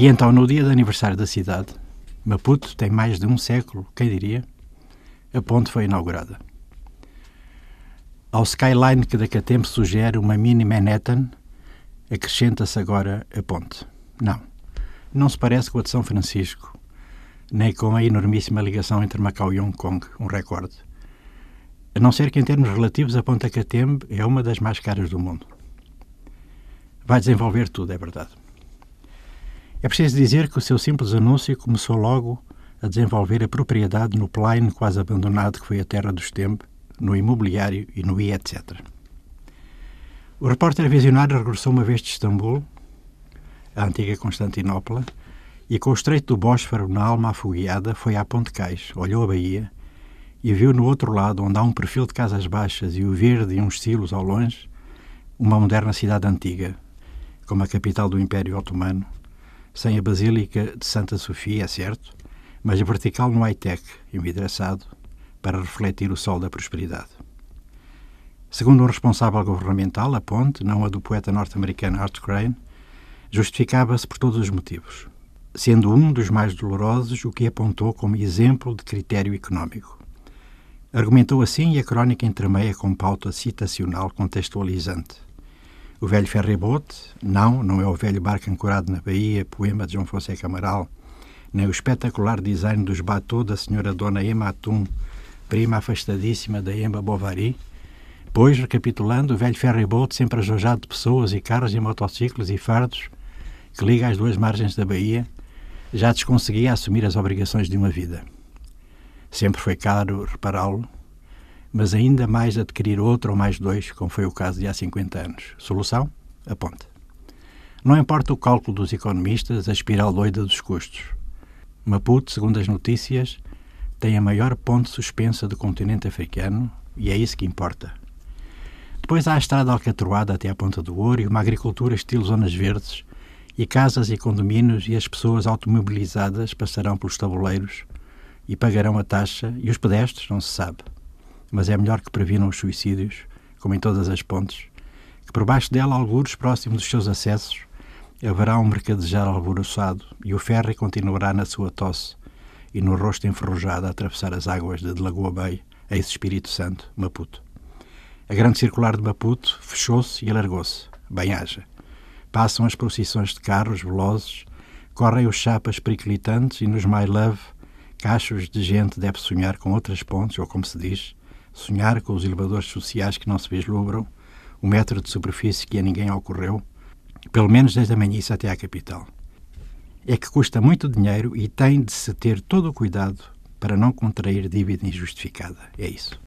E então, no dia de aniversário da cidade, Maputo tem mais de um século, quem diria, a ponte foi inaugurada. Ao skyline que daqui a tempo sugere uma mini Manhattan, acrescenta-se agora a ponte. Não, não se parece com a de São Francisco, nem com a enormíssima ligação entre Macau e Hong Kong, um recorde. A não ser que, em termos relativos, a Ponta Catembe é uma das mais caras do mundo. Vai desenvolver tudo, é verdade. É preciso dizer que o seu simples anúncio começou logo a desenvolver a propriedade no plaino quase abandonado que foi a terra dos Tembe, no imobiliário e no I, etc. O repórter visionário regressou uma vez de Istambul, a antiga Constantinopla, e com o estreito do Bósforo na alma afogueada foi à Ponte Cais, olhou a Bahia e viu no outro lado, onde há um perfil de casas baixas e o verde e uns silos ao longe, uma moderna cidade antiga, como a capital do Império Otomano, sem a Basílica de Santa Sofia, é certo, mas vertical no high-tech, envidraçado, para refletir o sol da prosperidade. Segundo um responsável governamental, a ponte, não a do poeta norte-americano Art Crane, justificava-se por todos os motivos, sendo um dos mais dolorosos o que apontou como exemplo de critério económico. Argumentou assim e a crónica entremeia com pauta citacional contextualizante. O velho ferryboat, não, não é o velho barco ancorado na Bahia, poema de João Fonseca Amaral, nem o espetacular design dos bateaux da senhora Dona Emma Atum, prima afastadíssima da Emma Bovary, pois, recapitulando, o velho ferryboat sempre ajojado de pessoas e carros e motociclos e fardos, que liga as duas margens da Bahia, já desconseguia assumir as obrigações de uma vida. Sempre foi caro repará-lo, mas ainda mais adquirir outro ou mais dois, como foi o caso de há 50 anos. Solução? A ponte. Não importa o cálculo dos economistas, a espiral doida dos custos. Maputo, segundo as notícias, tem a maior ponte suspensa do continente africano e é isso que importa. Depois há a estrada alcatroada até à Ponta do Ouro e uma agricultura estilo zonas verdes e casas e condomínios e as pessoas automobilizadas passarão pelos tabuleiros e pagarão a taxa, e os pedestres, não se sabe. Mas é melhor que previnam os suicídios, como em todas as pontes, que por baixo dela, algures próximo dos seus acessos, haverá um mercadejar alvoroçado e o ferry continuará na sua tosse e no rosto enferrujado a atravessar as águas de Lagoa Bay, ex-Espírito Santo, Maputo. A grande circular de Maputo fechou-se e alargou-se. Bem haja. Passam as procissões de carros velozes, correm os chapas periclitantes e nos My Love Cachos de gente deve sonhar com outras pontes, ou como se diz, sonhar com os elevadores sociais que não se vislumbram, o metro de superfície que a ninguém ocorreu, pelo menos desde a manhã até à capital. É que custa muito dinheiro e tem de se ter todo o cuidado para não contrair dívida injustificada. É isso.